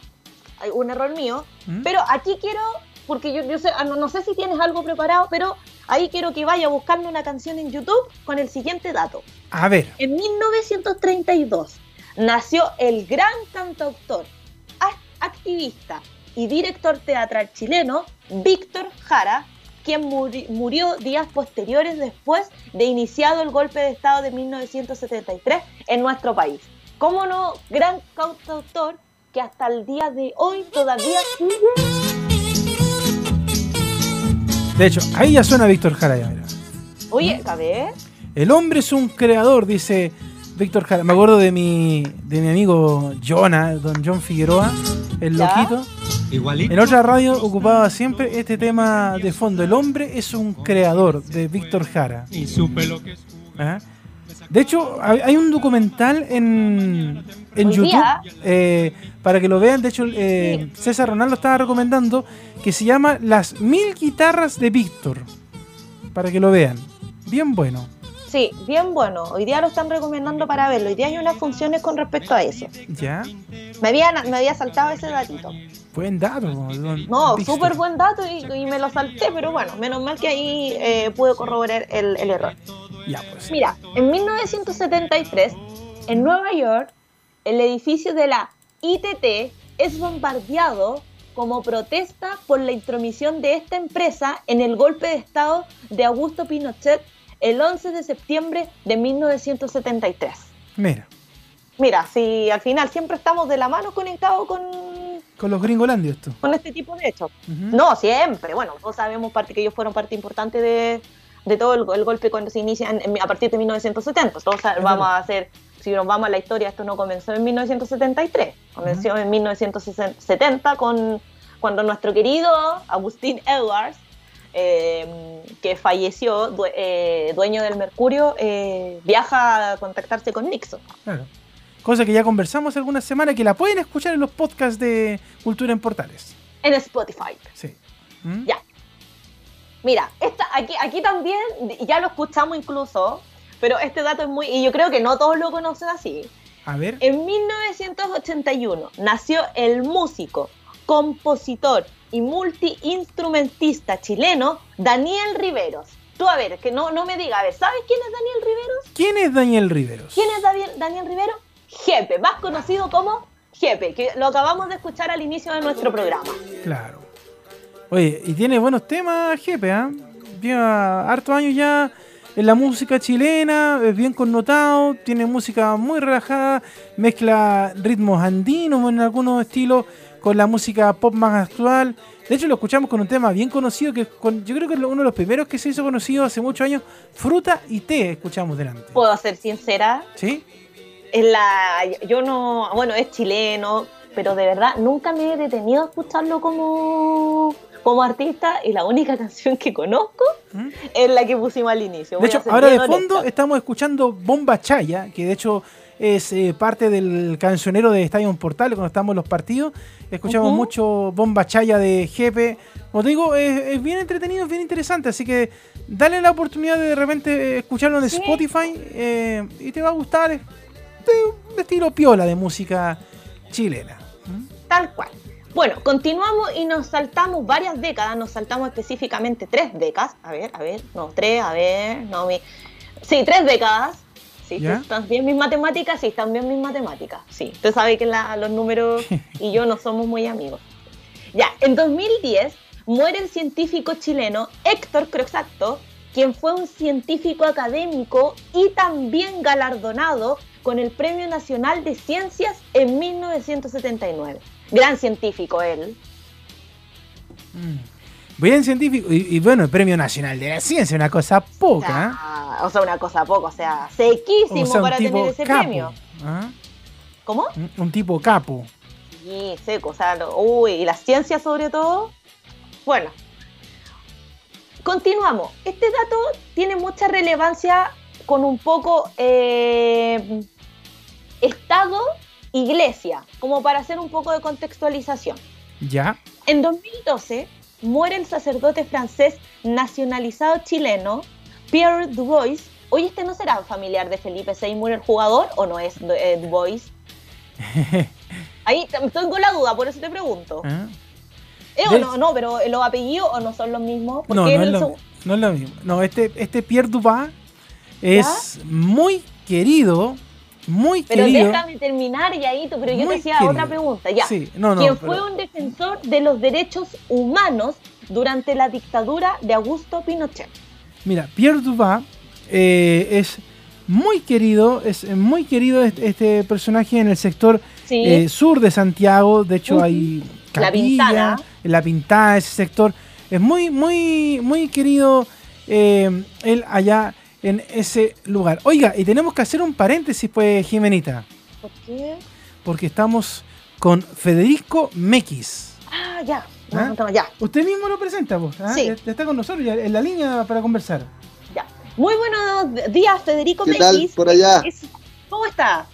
hay un error mío, ¿Mm? pero aquí quiero, porque yo, yo sé, ah, no, no sé si tienes algo preparado, pero ahí quiero que vaya buscando una canción en YouTube con el siguiente dato. A ver, En 1932 nació el gran cantautor, act- activista y director teatral chileno Víctor Jara, quien muri- murió días posteriores después de iniciado el golpe de Estado de 1973 en nuestro país. ¿Cómo no? Gran cantautor que hasta el día de hoy todavía sigue. de hecho, ahí ya suena Víctor Jara. ya, mira. Oye, ver. El hombre es un creador, dice Víctor Jara. Me acuerdo de mi, de mi amigo Jonah, don John Figueroa, el ¿Ya? loquito. En otra radio ocupaba siempre este tema de fondo. El hombre es un creador, de Víctor Jara. Y supe lo que es. Ajá. De hecho, hay un documental en, en YouTube eh, para que lo vean. De hecho, eh, César Ronaldo estaba recomendando que se llama Las mil guitarras de Víctor. Para que lo vean. Bien bueno. Sí, bien bueno. Hoy día lo están recomendando para verlo. Hoy día hay unas funciones con respecto a eso. ¿Ya? Me había, me había saltado ese datito. Buen dato. No, súper buen dato y, y me lo salté, pero bueno, menos mal que ahí eh, pude corroborar el, el error. Ya, pues. Mira, en 1973, en Nueva York, el edificio de la ITT es bombardeado como protesta por la intromisión de esta empresa en el golpe de Estado de Augusto Pinochet el 11 de septiembre de 1973. Mira, Mira, si al final siempre estamos de la mano conectados con, con los gringolandios esto. con este tipo de hechos. No, siempre. Bueno, todos sabemos parte que ellos fueron parte importante de, de todo el, el golpe cuando se inicia en- a partir de 1970. Todos vamos a hacer, si nos vamos a la historia, esto no comenzó en 1973. Comenzó en 1970 con cuando nuestro querido Agustín Edwards, eh, que falleció, due- eh, dueño del Mercurio, eh, viaja a contactarse con Nixon. Claro. Cosa que ya conversamos algunas semanas que la pueden escuchar en los podcasts de Cultura en Portales. En Spotify. Sí. ¿Mm? Ya. Mira, esta, aquí, aquí también, ya lo escuchamos incluso, pero este dato es muy, y yo creo que no todos lo conocen así. A ver. En 1981 nació el músico, compositor y multiinstrumentista chileno Daniel Riveros. Tú a ver, que no, no me diga, a ver, ¿sabes quién es Daniel Riveros? ¿Quién es Daniel Riveros? ¿Quién es Daniel, Daniel Rivero? Jepe, más conocido como Jepe, que lo acabamos de escuchar al inicio de nuestro programa. Claro. Oye, y tiene buenos temas, jefe, ¿ah? Lleva hartos años ya en la música chilena, es bien connotado, tiene música muy relajada, mezcla ritmos andinos en algunos estilos con la música pop más actual. De hecho, lo escuchamos con un tema bien conocido, que con- yo creo que es uno de los primeros que se hizo conocido hace muchos años, Fruta y Té, escuchamos delante. Puedo ser sincera, ¿Sí? Es la, yo no, bueno, es chileno, pero de verdad nunca me he detenido a escucharlo como, como artista y la única canción que conozco es la que pusimos al inicio. De Voy hecho, a ser ahora de honesta. fondo estamos escuchando Bomba Chaya, que de hecho es eh, parte del cancionero de Estadio Portal cuando estamos en los partidos. Escuchamos mucho Bomba Chaya de Jepe. Como te digo, es, es bien entretenido, es bien interesante. Así que dale la oportunidad de de repente escucharlo en Sí. Spotify eh, y te va a gustar. Es de un estilo piola de música chilena. Tal cual. Bueno, continuamos y nos saltamos varias décadas, nos saltamos específicamente tres décadas. A ver, a ver, no, tres, a ver, no, mi... Sí, tres décadas. Sí, ¿Ya? ¿están bien mis matemáticas? Sí, están bien mis matemáticas. Sí, usted sabe que la- los números y yo no somos muy amigos. Ya, en 2010 muere el científico chileno Héctor Croxacto, quien fue un científico académico y también galardonado con el Premio Nacional de Ciencias en 1979. Gran científico él. Bien científico. Y, y bueno, el Premio Nacional de la Ciencia, una cosa poca. ¿eh? Ah, o sea, una cosa poco, o sea, sequísimo O sea, un para tener ese capo. premio. ¿ah? ¿Cómo? Un- Un tipo capo. Sí, seco, o sea, lo- uy, y la ciencia sobre todo. Bueno, continuamos. Este dato tiene mucha relevancia con un poco eh, Estado, Iglesia, como para hacer un poco de contextualización. Ya. En 2012 muere el sacerdote francés nacionalizado chileno, Pierre Dubois. Oye, ¿este no será familiar de Felipe Seymour, el jugador, o no es eh, Dubois? Ahí estoy con la duda, por eso te pregunto. ¿Ah? ¿Eh o no? No, pero los apellidos o no son los mismos. No, no es, lo, no es lo mismo. No, este, este Pierre Dubas es muy querido, muy Pero querido. déjame terminar y ahí, tú- pero yo te querido. otra pregunta, ya. Sí, no, no, Quien pero- fue un defensor de los derechos humanos durante la dictadura de Augusto Pinochet. Mira, Pierre Dubas eh, es muy querido, es muy querido este, este personaje en el sector Sí. eh, sur de Santiago. De hecho, hay La capilla, Pintana. en la pintada, ese sector. Es muy, muy, muy querido eh, él allá en ese lugar. Oiga, y tenemos que hacer un paréntesis, pues, Jimenita, ¿Por qué? porque estamos con Federico Mequis. Ah, ya. ¿Ah? no, ya. Usted mismo lo presenta, pues. ¿ah? Sí. Está con nosotros ya en la línea para conversar. Ya. Muy buenos días, Federico ¿Qué tal por allá? Es- ¿Cómo está?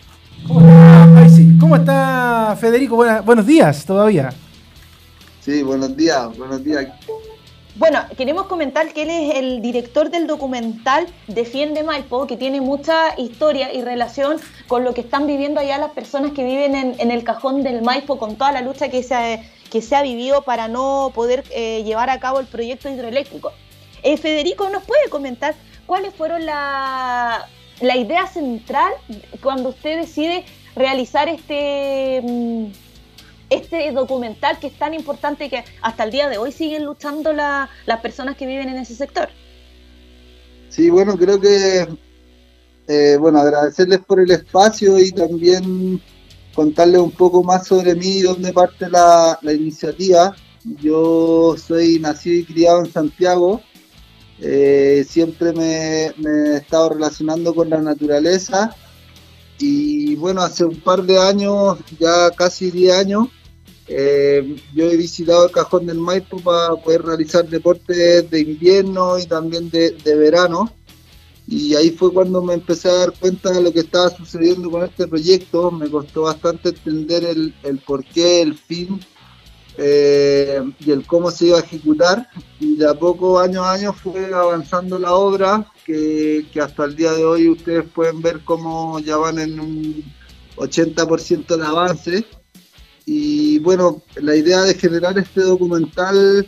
Ay, sí. ¿Cómo está Federico? Buena- buenos días todavía. Sí, buenos días, buenos días. Bueno, queremos comentar que él es el director del documental Defiende Maipo, que tiene mucha historia y relación con lo que están viviendo allá las personas que viven en, el cajón del Maipo, con toda la lucha que se ha, que se ha vivido para no poder eh, llevar a cabo el proyecto hidroeléctrico. Eh, Federico, ¿nos puede comentar cuáles fueron la, la idea central cuando usted decide realizar este... mm, este documental que es tan importante que hasta el día de hoy siguen luchando la- las personas que viven en ese sector. Sí, bueno, creo que, eh, bueno, agradecerles por el espacio y también contarles un poco más sobre mí y dónde parte la, iniciativa. Yo soy nacido y criado en Santiago. Eh, siempre me he estado relacionando con la naturaleza y bueno, hace un par de años, ya casi 10 años, eh, yo he visitado el Cajón del Maipo para poder realizar deportes de invierno y también de, verano. Y ahí fue cuando me empecé a dar cuenta de lo que estaba sucediendo con este proyecto. Me costó bastante entender el, el porqué, el fin eh, y el cómo se iba a ejecutar. Y de a poco, año a año, fue avanzando la obra, que, que hasta el día de hoy ustedes pueden ver cómo ya van en un 80% de avance. Y bueno, la idea de generar este documental,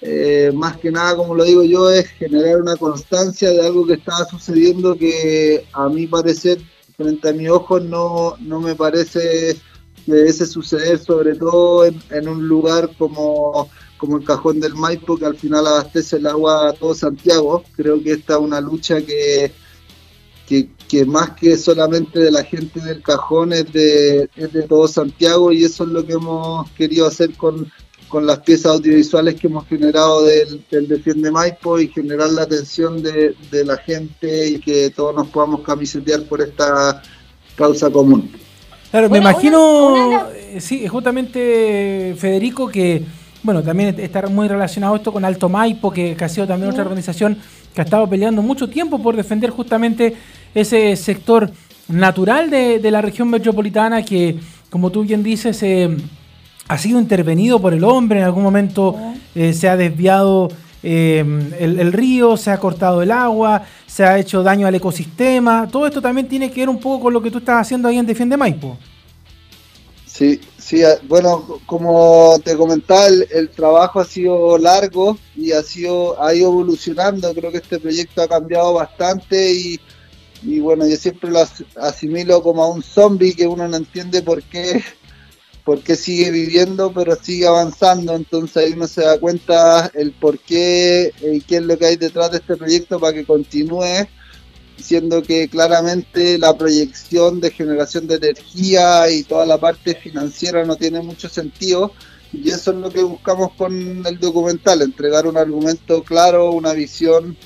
eh, más que nada, como lo digo yo, es generar una constancia de algo que estaba sucediendo que a mi parecer, frente a mis ojos, no, no me parece que debe suceder, sobre todo en, en un lugar como, como el cajón del Maipo, que al final abastece el agua a todo Santiago. Creo que esta es una lucha que, que, que más que solamente de la gente del cajón es de, es de todo Santiago y eso es lo que hemos querido hacer con, con las piezas audiovisuales que hemos generado del, del Defiende Maipo y generar la atención de, de la gente y que todos nos podamos camisetear por esta causa común. Claro, me Una- imagino, una- una- eh, sí, justamente Federico, que, bueno, también está muy relacionado esto con Alto Maipo, que, que ha sido también otra organización que ha estado peleando mucho tiempo por defender justamente ese sector natural de, de la región metropolitana que, como tú bien dices, eh, ha sido intervenido por el hombre, en algún momento eh, se ha desviado eh, el, el río, se ha cortado el agua, se ha hecho daño al ecosistema. Todo esto también tiene que ver un poco con lo que tú estás haciendo ahí en Defiende Maipo. Sí, sí, a- bueno, co- como te comentaba, el, el trabajo ha sido largo y ha sido ha ido evolucionando. Creo que este proyecto ha cambiado bastante y, y bueno, yo siempre lo as- asimilo como a un zombie que uno no entiende por qué, por qué sigue viviendo, pero sigue avanzando. Entonces ahí uno se da cuenta el por qué y qué es lo que hay detrás de este proyecto para que continúe siendo que claramente la proyección de generación de energía y toda la parte financiera no tiene mucho sentido. Y eso es lo que buscamos con el documental, entregar un argumento claro, una visión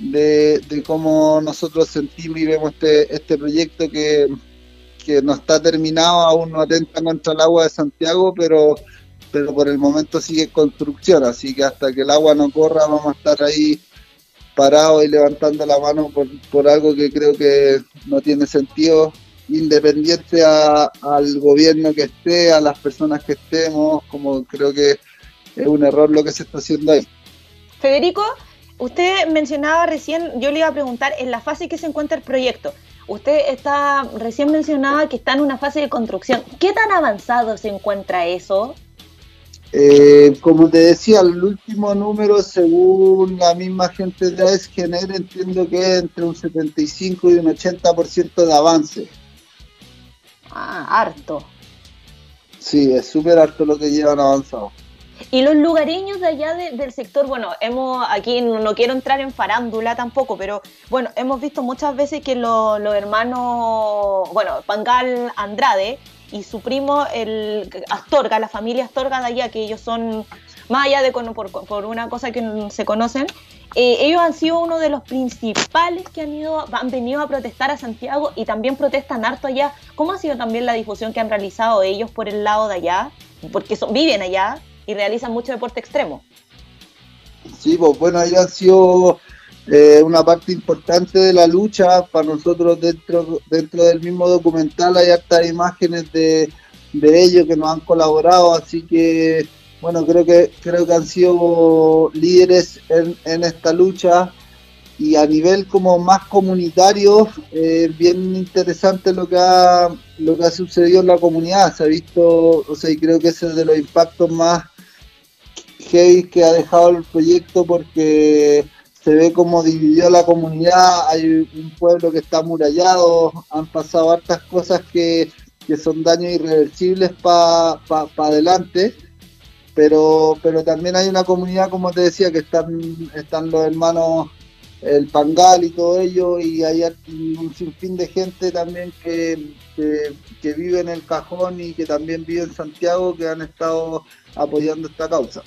de, cómo nosotros sentimos y vemos este, este proyecto que, que no está terminado, aún no atenta contra el agua de Santiago, pero, pero por el momento sigue en construcción, así que hasta que el agua no corra vamos a estar ahí parado y levantando la mano por, por algo que creo que no tiene sentido, independiente a- al gobierno que esté, a las personas que estemos, como creo que es un error lo que se está haciendo ahí. Federico, usted mencionaba recién, yo le iba a preguntar, en la fase que se encuentra el proyecto. Usted está recién mencionaba que está en una fase de construcción. ¿Qué tan avanzado se encuentra eso? Eh, como te decía, el último número, según la misma gente de AESGENER, entiendo que es entre un 75 y un 80% de avance. Ah, harto. Sí, es súper harto lo que llevan avanzado. Y los lugareños de allá de- del sector, bueno, hemos aquí no, quiero entrar en farándula tampoco, pero bueno, hemos visto muchas veces que lo- los hermanos, bueno, Pangal Andrade y su primo el Astorga, la familia Astorga de allá, que ellos son más allá de por, por una cosa que se conocen, eh, ellos han sido uno de los principales que han ido, han venido a protestar a Santiago y también protestan harto allá. ¿Cómo ha sido también la difusión que han realizado ellos por el lado de allá? Porque son, viven allá y realizan mucho deporte extremo. Sí, pues bueno, ellos han sido eh, una parte importante de la lucha. Para nosotros dentro, dentro del mismo documental hay hartas imágenes de, de ellos que nos han colaborado, así que bueno, creo que creo que han sido líderes en, en esta lucha y a nivel como más comunitario, eh, bien interesante lo que ha lo que ha sucedido en la comunidad. Se ha visto, o sea, y creo que ese es de los impactos más heavy que ha dejado el proyecto porque se ve como dividió la comunidad, hay un pueblo que está amurallado, han pasado hartas cosas que, que son daños irreversibles para pa, pa adelante, pero, pero también hay una comunidad, como te decía, que están, están los hermanos el Pangal y todo ello, y hay un sinfín de gente también que, que vive en el cajón y que también vive en Santiago, que han estado apoyando esta causa.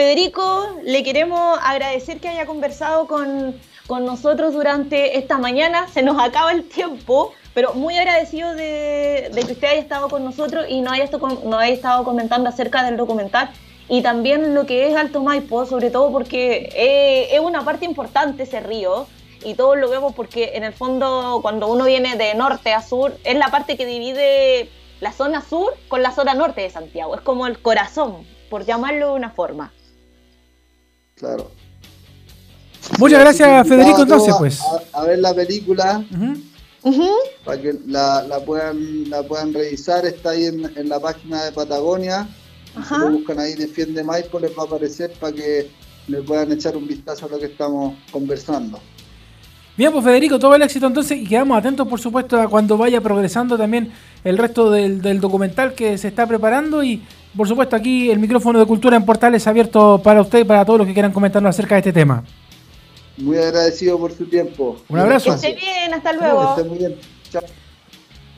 Federico, le queremos agradecer que haya conversado con, con nosotros durante esta mañana. Se nos acaba el tiempo, pero muy agradecido de, que usted haya estado con nosotros y nos haya, nos haya estado comentando acerca del documental y también lo que es Alto Maipo, sobre todo porque eh, es una parte importante ese río y todos lo vemos porque en el fondo cuando uno viene de norte a sur es la parte que divide la zona sur con la zona norte de Santiago, es como el corazón, por llamarlo de una forma. Claro. Muchas Sí, gracias, Federico, entonces, pues. A, a ver la película para que la, la puedan la puedan revisar. Está ahí en, en la página de Patagonia. Si lo buscan ahí, Defiende Maipo, les va a aparecer para que le puedan echar un vistazo a lo que estamos conversando. Bien, pues Federico, todo el éxito entonces y quedamos atentos, por supuesto, a cuando vaya progresando también el resto del, del documental que se está preparando y, por supuesto, aquí el micrófono de Cultura en Portales abierto para usted y para todos los que quieran comentarnos acerca de este tema. Muy agradecido por su tiempo. Un abrazo. Que esté bien, hasta luego. Que esté muy bien. Chao.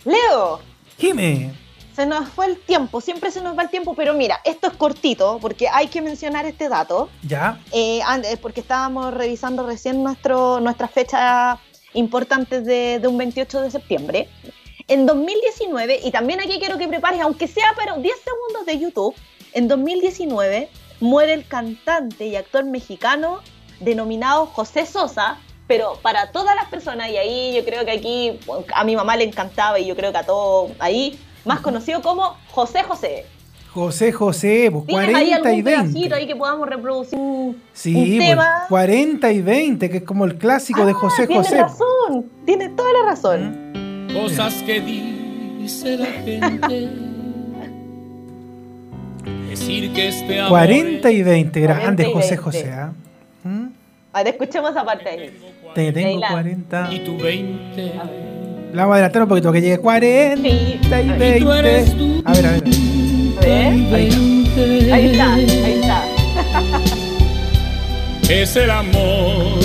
Leo, Jime. se nos fue el tiempo, siempre se nos va el tiempo, pero mira, esto es cortito porque hay que mencionar este dato. Ya. Eh, an- eh, porque estábamos revisando recién nuestro, nuestras fechas importantes de, de un 28 de septiembre. En 2019, y también aquí quiero que prepares, aunque sea pero 10 segundos de YouTube, en 2019 muere el cantante y actor mexicano denominado José Sosa, pero para todas las personas, y ahí yo creo que aquí a mi mamá le encantaba y yo creo que a todos ahí, más conocido como José José. José José, pues ¿Tienes ahí 40 algún y 20. pedacito ahí que podamos reproducir un, Sí, un pues, tema? 40 y 20, que es como el clásico de José Ah, Tienes José. razón, tienes toda la razón. Cosas que dice la gente. Decir que este amor 40 y 20, 40 grande y José 20. José. ¿ah? A ver, escuchemos esa parte ahí. Te tengo Leila. 40. Y tu 20. La vamos a adelantar un poquito que llegue 40 y 20. tú eres tú. A ver, a ver. A ver, ahí, ahí está, ahí está. Es el amor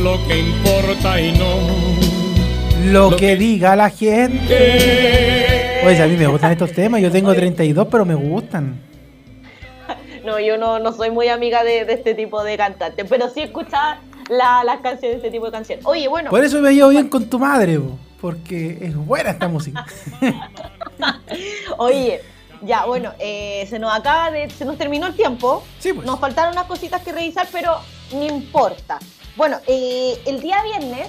lo que importa y no. Lo que diga la gente. Oye, a mí me gustan estos temas. Yo tengo 32, pero me gustan. No, yo no, no soy muy amiga de, de este tipo de cantantes, pero sí escuchaba la- las canciones de este tipo de canciones. Oye, bueno, Por eso me llevo bien con tu madre, bo, porque es buena esta música. Oye, ya, bueno, eh, se nos acaba de. Se nos terminó el tiempo. Sí, pues. Nos faltaron unas cositas que revisar, pero no importa. Bueno, eh, el día viernes,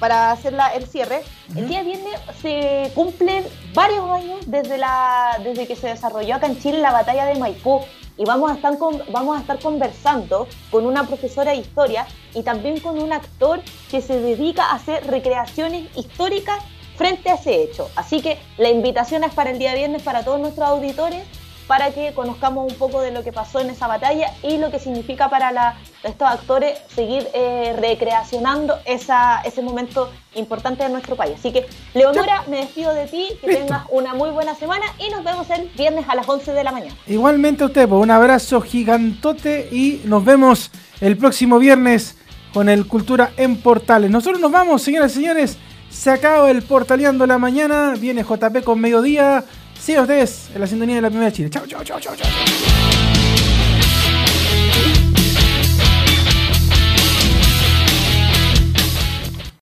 para hacer la- el cierre, el día viernes se cumplen varios años desde, la, desde que se desarrolló acá en Chile la batalla de Maipú. Y vamos a, estar con- vamos a estar conversando con una profesora de historia y también con un actor que se dedica a hacer recreaciones históricas frente a ese hecho. Así que la invitación es para el día viernes para todos nuestros auditores para que conozcamos un poco de lo que pasó en esa batalla y lo que significa para la- estos actores seguir eh, recreacionando esa, ese momento importante de nuestro país. Así que, Leonora, me despido de ti, que Listo. tengas una muy buena semana y nos vemos el viernes a las 11 de la mañana. Igualmente a usted, pues, un abrazo gigantote y nos vemos el próximo viernes con el Cultura en Portales. Nosotros nos vamos, señoras y señores. Se acaba el Portaleando la mañana. Viene JP con mediodía. Sigan ustedes en la sintonía de la primera Chile. Chao, chao, chao, chao, chao.